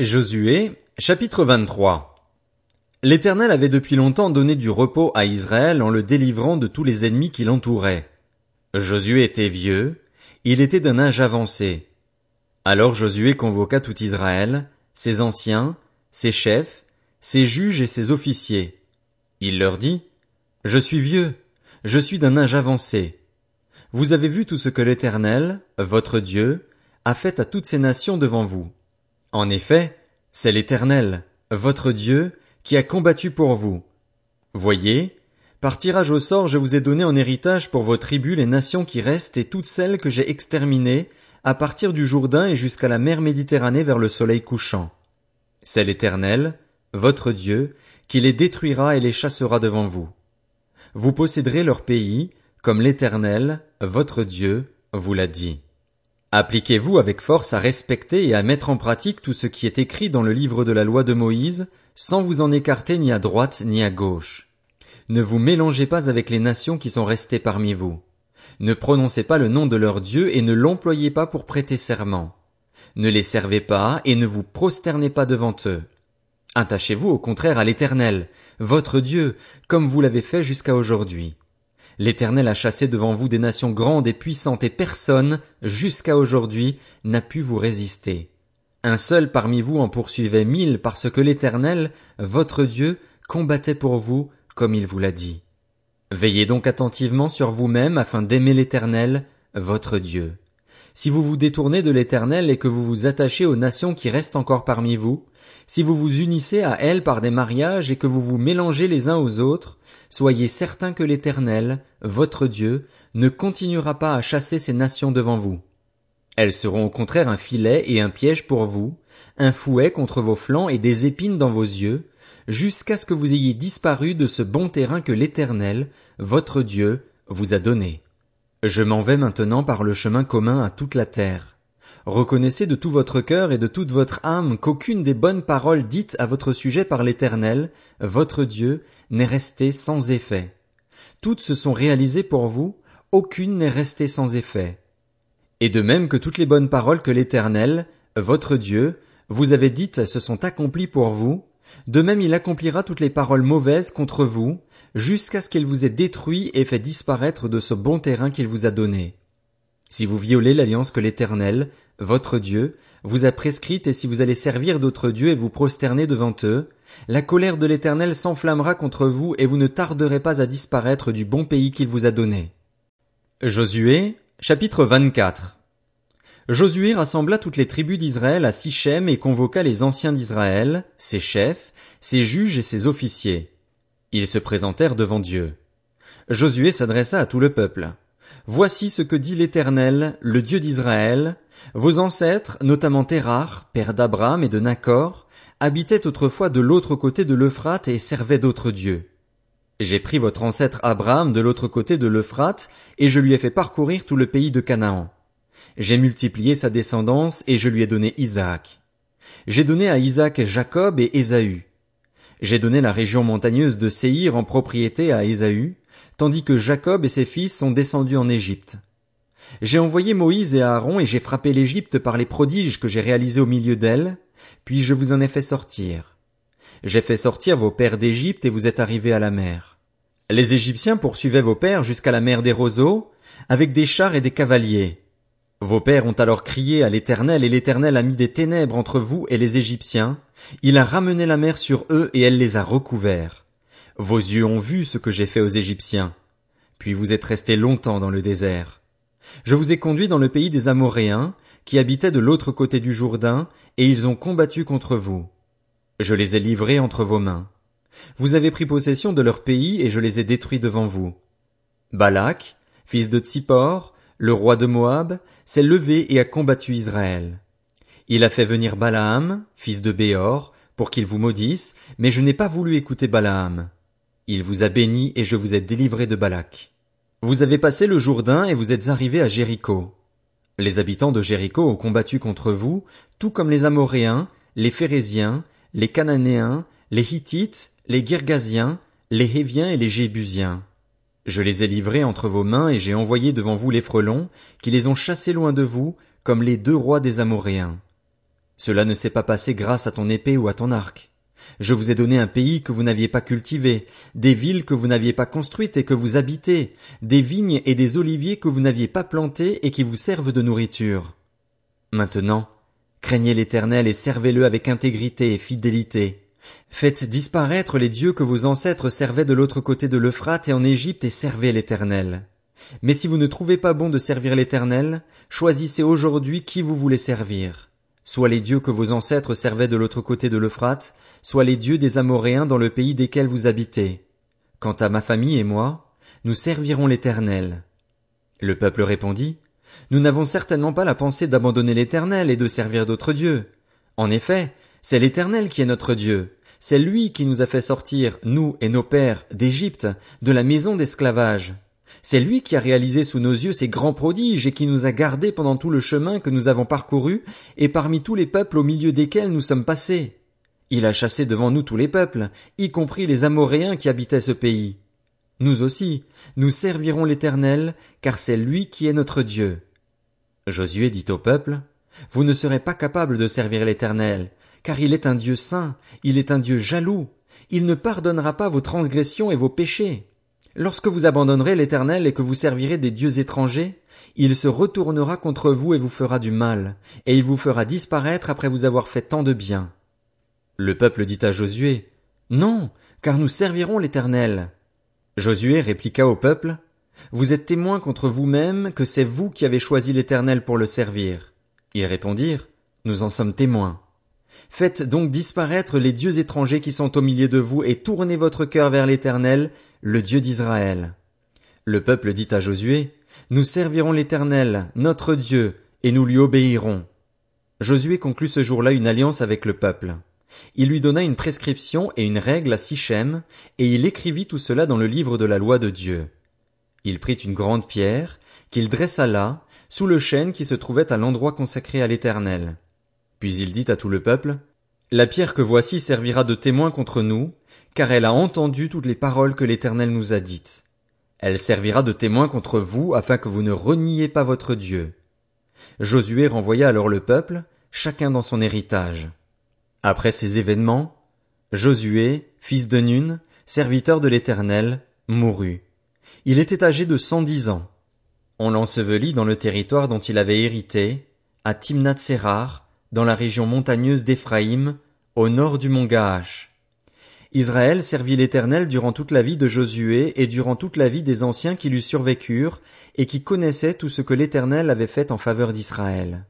Josué, chapitre 23 L'Éternel avait depuis longtemps donné du repos à Israël en le délivrant de tous les ennemis qui l'entouraient. Josué était vieux, il était d'un âge avancé. Alors Josué convoqua tout Israël, ses anciens, ses chefs, ses juges et ses officiers. Il leur dit, Je suis vieux, je suis d'un âge avancé. Vous avez vu tout ce que l'Éternel, votre Dieu, a fait à toutes ces nations devant vous. En effet, c'est l'Éternel, votre Dieu, qui a combattu pour vous. Voyez, par tirage au sort je vous ai donné en héritage pour vos tribus les nations qui restent et toutes celles que j'ai exterminées à partir du Jourdain et jusqu'à la mer Méditerranée vers le soleil couchant. C'est l'Éternel, votre Dieu, qui les détruira et les chassera devant vous. Vous posséderez leur pays, comme l'Éternel, votre Dieu, vous l'a dit. Appliquez-vous avec force à respecter et à mettre en pratique tout ce qui est écrit dans le livre de la loi de Moïse, sans vous en écarter ni à droite ni à gauche. Ne vous mélangez pas avec les nations qui sont restées parmi vous. Ne prononcez pas le nom de leur Dieu et ne l'employez pas pour prêter serment. Ne les servez pas et ne vous prosternez pas devant eux. Attachez-vous au contraire à l'Éternel, votre Dieu, comme vous l'avez fait jusqu'à aujourd'hui. L'Éternel a chassé devant vous des nations grandes et puissantes et personne, jusqu'à aujourd'hui, n'a pu vous résister. Un seul parmi vous en poursuivait mille parce que l'Éternel, votre Dieu, combattait pour vous comme il vous l'a dit. Veillez donc attentivement sur vous-même afin d'aimer l'Éternel, votre Dieu. Si vous vous détournez de l'Éternel et que vous vous attachez aux nations qui restent encore parmi vous, si vous vous unissez à elles par des mariages et que vous vous mélangez les uns aux autres, soyez certains que l'Éternel, votre Dieu, ne continuera pas à chasser ces nations devant vous. Elles seront au contraire un filet et un piège pour vous, un fouet contre vos flancs et des épines dans vos yeux, jusqu'à ce que vous ayez disparu de ce bon terrain que l'Éternel, votre Dieu, vous a donné. Je m'en vais maintenant par le chemin commun à toute la terre. Reconnaissez de tout votre cœur et de toute votre âme qu'aucune des bonnes paroles dites à votre sujet par l'Éternel, votre Dieu, n'est restée sans effet. Toutes se sont réalisées pour vous, aucune n'est restée sans effet. Et de même que toutes les bonnes paroles que l'Éternel, votre Dieu, vous avez dites se sont accomplies pour vous, de même il accomplira toutes les paroles mauvaises contre vous, jusqu'à ce qu'il vous ait détruit et fait disparaître de ce bon terrain qu'il vous a donné. Si vous violez l'alliance que l'Éternel, votre Dieu, vous a prescrite et si vous allez servir d'autres dieux et vous prosterner devant eux, la colère de l'Éternel s'enflammera contre vous et vous ne tarderez pas à disparaître du bon pays qu'il vous a donné. Josué, chapitre 24. Josué rassembla toutes les tribus d'Israël à Sichem et convoqua les anciens d'Israël, ses chefs, ses juges et ses officiers. Ils se présentèrent devant Dieu. Josué s'adressa à tout le peuple. Voici ce que dit l'Éternel, le Dieu d'Israël. Vos ancêtres, notamment Térar, père d'Abraham et de Nacor, habitaient autrefois de l'autre côté de l'Euphrate et servaient d'autres dieux. J'ai pris votre ancêtre Abraham de l'autre côté de l'Euphrate, et je lui ai fait parcourir tout le pays de Canaan. J'ai multiplié sa descendance, et je lui ai donné Isaac. J'ai donné à Isaac Jacob et Ésaü. J'ai donné la région montagneuse de Séhir en propriété à Ésaü, tandis que Jacob et ses fils sont descendus en Égypte. J'ai envoyé Moïse et Aaron et j'ai frappé l'Égypte par les prodiges que j'ai réalisés au milieu d'elle, puis je vous en ai fait sortir. J'ai fait sortir vos pères d'Égypte et vous êtes arrivés à la mer. Les Égyptiens poursuivaient vos pères jusqu'à la mer des roseaux, avec des chars et des cavaliers. Vos pères ont alors crié à l'Éternel, et l'Éternel a mis des ténèbres entre vous et les Égyptiens. Il a ramené la mer sur eux, et elle les a recouverts. Vos yeux ont vu ce que j'ai fait aux Égyptiens. Puis vous êtes restés longtemps dans le désert. Je vous ai conduit dans le pays des Amoréens, qui habitaient de l'autre côté du Jourdain, et ils ont combattu contre vous. Je les ai livrés entre vos mains. Vous avez pris possession de leur pays, et je les ai détruits devant vous. Balak, fils de Tsippor, le roi de Moab, s'est levé et a combattu Israël. Il a fait venir Balaam, fils de Béor, pour qu'il vous maudisse, mais je n'ai pas voulu écouter Balaam. Il vous a béni et je vous ai délivré de Balak. Vous avez passé le Jourdain et vous êtes arrivés à Jéricho. Les habitants de Jéricho ont combattu contre vous, tout comme les Amoréens, les Phérésiens, les Cananéens, les Hittites, les Girgasiens, les Héviens et les Jébusiens. Je les ai livrés entre vos mains et j'ai envoyé devant vous les frelons, qui les ont chassés loin de vous, comme les deux rois des Amoréens. Cela ne s'est pas passé grâce à ton épée ou à ton arc. Je vous ai donné un pays que vous n'aviez pas cultivé, des villes que vous n'aviez pas construites et que vous habitez, des vignes et des oliviers que vous n'aviez pas plantés et qui vous servent de nourriture. Maintenant, craignez l'Éternel et servez-le avec intégrité et fidélité. Faites disparaître les dieux que vos ancêtres servaient de l'autre côté de l'Euphrate et en Égypte et servez l'Éternel. Mais si vous ne trouvez pas bon de servir l'Éternel, choisissez aujourd'hui qui vous voulez servir. Soit les dieux que vos ancêtres servaient de l'autre côté de l'Euphrate, soit les dieux des Amoréens dans le pays desquels vous habitez. Quant à ma famille et moi, nous servirons l'Éternel. Le peuple répondit, Nous n'avons certainement pas la pensée d'abandonner l'Éternel et de servir d'autres dieux. En effet, c'est l'Éternel qui est notre Dieu. C'est lui qui nous a fait sortir, nous et nos pères, d'Égypte, de la maison d'esclavage. C'est lui qui a réalisé sous nos yeux ces grands prodiges et qui nous a gardés pendant tout le chemin que nous avons parcouru et parmi tous les peuples au milieu desquels nous sommes passés. Il a chassé devant nous tous les peuples, y compris les Amoréens qui habitaient ce pays. Nous aussi, nous servirons l'Éternel, car c'est lui qui est notre Dieu. Josué dit au peuple, Vous ne serez pas capables de servir l'Éternel, car il est un Dieu saint, il est un Dieu jaloux, il ne pardonnera pas vos transgressions et vos péchés. Lorsque vous abandonnerez l'Éternel et que vous servirez des dieux étrangers, il se retournera contre vous et vous fera du mal, et il vous fera disparaître après vous avoir fait tant de bien. Le peuple dit à Josué, Non, car nous servirons l'Éternel. Josué répliqua au peuple, Vous êtes témoins contre vous-même que c'est vous qui avez choisi l'Éternel pour le servir. Ils répondirent, Nous en sommes témoins. Faites donc disparaître les dieux étrangers qui sont au milieu de vous et tournez votre cœur vers l'Éternel, le Dieu d'Israël. Le peuple dit à Josué, Nous servirons l'Éternel, notre Dieu, et nous lui obéirons. Josué conclut ce jour-là une alliance avec le peuple. Il lui donna une prescription et une règle à Sichem, et il écrivit tout cela dans le livre de la loi de Dieu. Il prit une grande pierre, qu'il dressa là, sous le chêne qui se trouvait à l'endroit consacré à l'Éternel. Puis il dit à tout le peuple, La pierre que voici servira de témoin contre nous, car elle a entendu toutes les paroles que l'Éternel nous a dites. Elle servira de témoin contre vous, afin que vous ne reniez pas votre Dieu. Josué renvoya alors le peuple, chacun dans son héritage. Après ces événements, Josué, fils de Nun, serviteur de l'Éternel, mourut. Il était âgé de cent dix ans. On l'ensevelit dans le territoire dont il avait hérité, à Timnath Serar, dans la région montagneuse d'Éphraïm, au nord du mont Gaash. Israël servit l'Éternel durant toute la vie de Josué et durant toute la vie des anciens qui lui survécurent et qui connaissaient tout ce que l'Éternel avait fait en faveur d'Israël.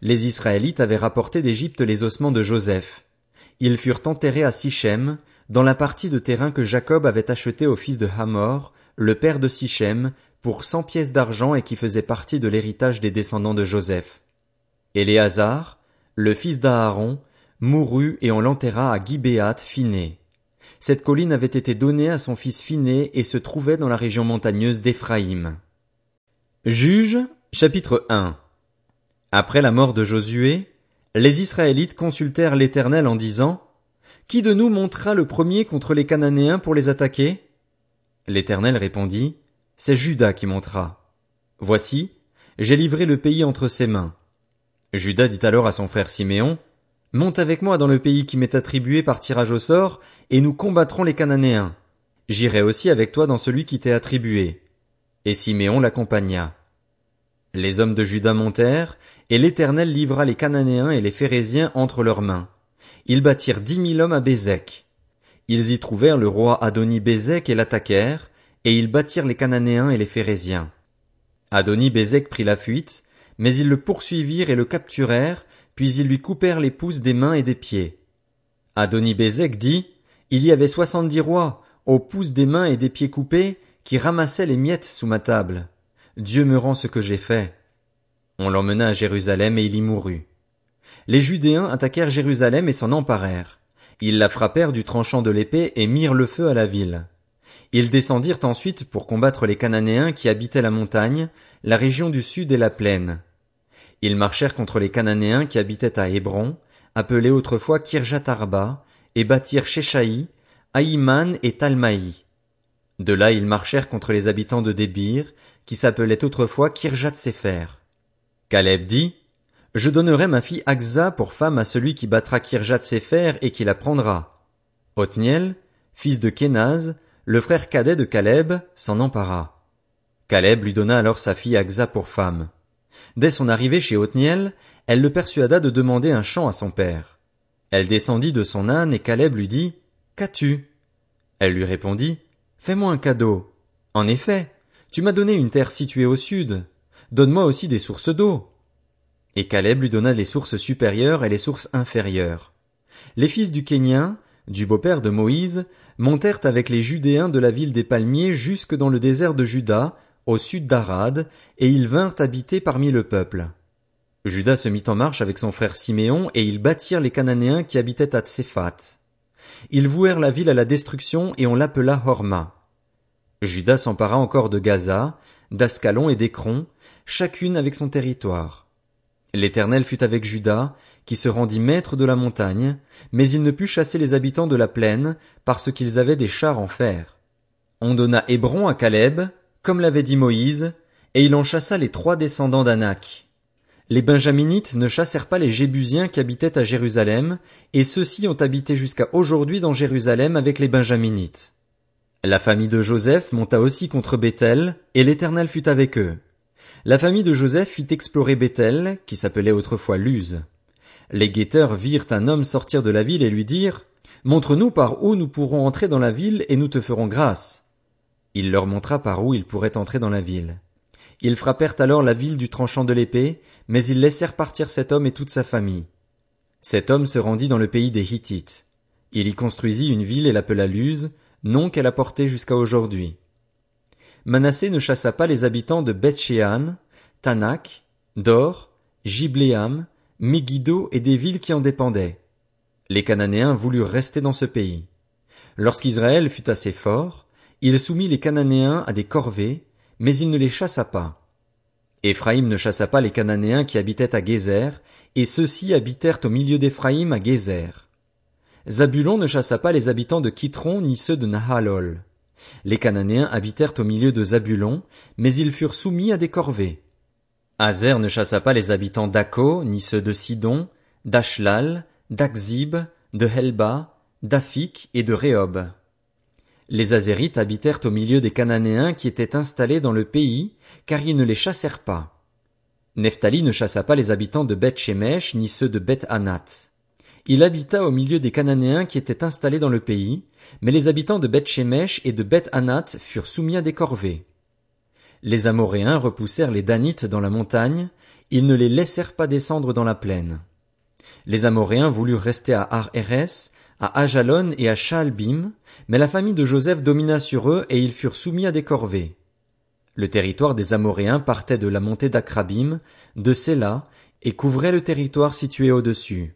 Les Israélites avaient rapporté d'Égypte les ossements de Joseph. Ils furent enterrés à Sichem, dans la partie de terrain que Jacob avait acheté au fils de Hamor, le père de Sichem, pour cent pièces d'argent et qui faisait partie de l'héritage des descendants de Joseph. Éléazar, le fils d'Aaron, mourut et on l'enterra à Gibéat Phiné. Cette colline avait été donnée à son fils Phiné et se trouvait dans la région montagneuse d'Éphraïm. Juge, chapitre 1 Après la mort de Josué, les Israélites consultèrent l'Éternel en disant, Qui de nous montera le premier contre les Cananéens pour les attaquer? L'Éternel répondit, C'est Judas qui montera. Voici, j'ai livré le pays entre ses mains. Judas dit alors à son frère Siméon, Monte avec moi dans le pays qui m'est attribué par tirage au sort, et nous combattrons les Cananéens. J'irai aussi avec toi dans celui qui t'est attribué. Et Siméon l'accompagna. Les hommes de Juda montèrent, et l'Éternel livra les Cananéens et les Phérésiens entre leurs mains. Ils bâtirent dix mille hommes à Bézek. Ils y trouvèrent le roi Adoni Bézek et l'attaquèrent, et ils bâtirent les Cananéens et les Phérésiens. Adoni Bézek prit la fuite, mais ils le poursuivirent et le capturèrent, puis ils lui coupèrent les pouces des mains et des pieds. Adoni Bézek dit, Il y avait soixante-dix rois, aux pouces des mains et des pieds coupés, qui ramassaient les miettes sous ma table. Dieu me rend ce que j'ai fait. On l'emmena à Jérusalem et il y mourut. Les Judéens attaquèrent Jérusalem et s'en emparèrent. Ils la frappèrent du tranchant de l'épée et mirent le feu à la ville. Ils descendirent ensuite pour combattre les Cananéens qui habitaient la montagne, la région du sud et la plaine. Ils marchèrent contre les Cananéens qui habitaient à Hébron, appelé autrefois Kirjat Arba, et bâtirent Sheshaï, Aïman et Talmaï. De là ils marchèrent contre les habitants de Débir, qui s'appelaient autrefois Kirjat Sefer. Caleb dit, Je donnerai ma fille Aksa pour femme à celui qui battra Kirjat Sefer et qui la prendra. Othniel, fils de Kenaz, le frère cadet de Caleb, s'en empara. Caleb lui donna alors sa fille Aksa pour femme. Dès son arrivée chez Othniel, elle le persuada de demander un champ à son père. Elle descendit de son âne et Caleb lui dit, Qu'as-tu? Elle lui répondit, Fais-moi un cadeau. En effet, tu m'as donné une terre située au sud. Donne-moi aussi des sources d'eau. Et Caleb lui donna les sources supérieures et les sources inférieures. Les fils du Kénien, du beau-père de Moïse, montèrent avec les Judéens de la ville des palmiers jusque dans le désert de Juda, au sud d'Arad, et ils vinrent habiter parmi le peuple. Judas se mit en marche avec son frère Siméon, et ils bâtirent les Cananéens qui habitaient à Tséphat. Ils vouèrent la ville à la destruction, et on l'appela Horma. Judas s'empara encore de Gaza, d'Ascalon et d'Écron, chacune avec son territoire. L'Éternel fut avec Judas, qui se rendit maître de la montagne, mais il ne put chasser les habitants de la plaine, parce qu'ils avaient des chars en fer. On donna Hébron à Caleb, comme l'avait dit Moïse, et il en chassa les trois descendants d'Anak. Les Benjaminites ne chassèrent pas les Jébusiens qui habitaient à Jérusalem, et ceux-ci ont habité jusqu'à aujourd'hui dans Jérusalem avec les Benjaminites. La famille de Joseph monta aussi contre Bethel, et l'Éternel fut avec eux. La famille de Joseph fit explorer Bethel, qui s'appelait autrefois Luz. Les guetteurs virent un homme sortir de la ville et lui dirent, Montre-nous par où nous pourrons entrer dans la ville et nous te ferons grâce. Il leur montra par où ils pourraient entrer dans la ville. Ils frappèrent alors la ville du tranchant de l'épée, mais ils laissèrent partir cet homme et toute sa famille. Cet homme se rendit dans le pays des Hittites. Il y construisit une ville et l'appela Luz, nom qu'elle a porté jusqu'à aujourd'hui. Manassé ne chassa pas les habitants de Bethshéan, Tanak, Dor, Gibléam, Megiddo et des villes qui en dépendaient. Les Cananéens voulurent rester dans ce pays. Lorsqu'Israël fut assez fort, il soumit les Cananéens à des corvées, mais il ne les chassa pas. Éphraïm ne chassa pas les Cananéens qui habitaient à Gézer, et ceux-ci habitèrent au milieu d'Éphraïm à Gézer. Zabulon ne chassa pas les habitants de Kitron ni ceux de Nahalol. Les Cananéens habitèrent au milieu de Zabulon, mais ils furent soumis à des corvées. Azer ne chassa pas les habitants d'Akko, ni ceux de Sidon, d'Ashlal, d'Akzib, de Helba, d'Afik et de Rehob. Les Azérites habitèrent au milieu des Cananéens qui étaient installés dans le pays, car ils ne les chassèrent pas. Nephtali ne chassa pas les habitants de Beth Shemesh ni ceux de Beth Anat. Il habita au milieu des Cananéens qui étaient installés dans le pays, mais les habitants de Beth Shemesh et de Beth Anat furent soumis à des corvées. Les Amoréens repoussèrent les Danites dans la montagne, ils ne les laissèrent pas descendre dans la plaine. Les Amoréens voulurent rester à Ar-Eres, à Ajalon et à Shaalbim, mais la famille de Joseph domina sur eux et ils furent soumis à des corvées. Le territoire des Amoréens partait de la montée d'Akrabim, de Séla, et couvrait le territoire situé au-dessus.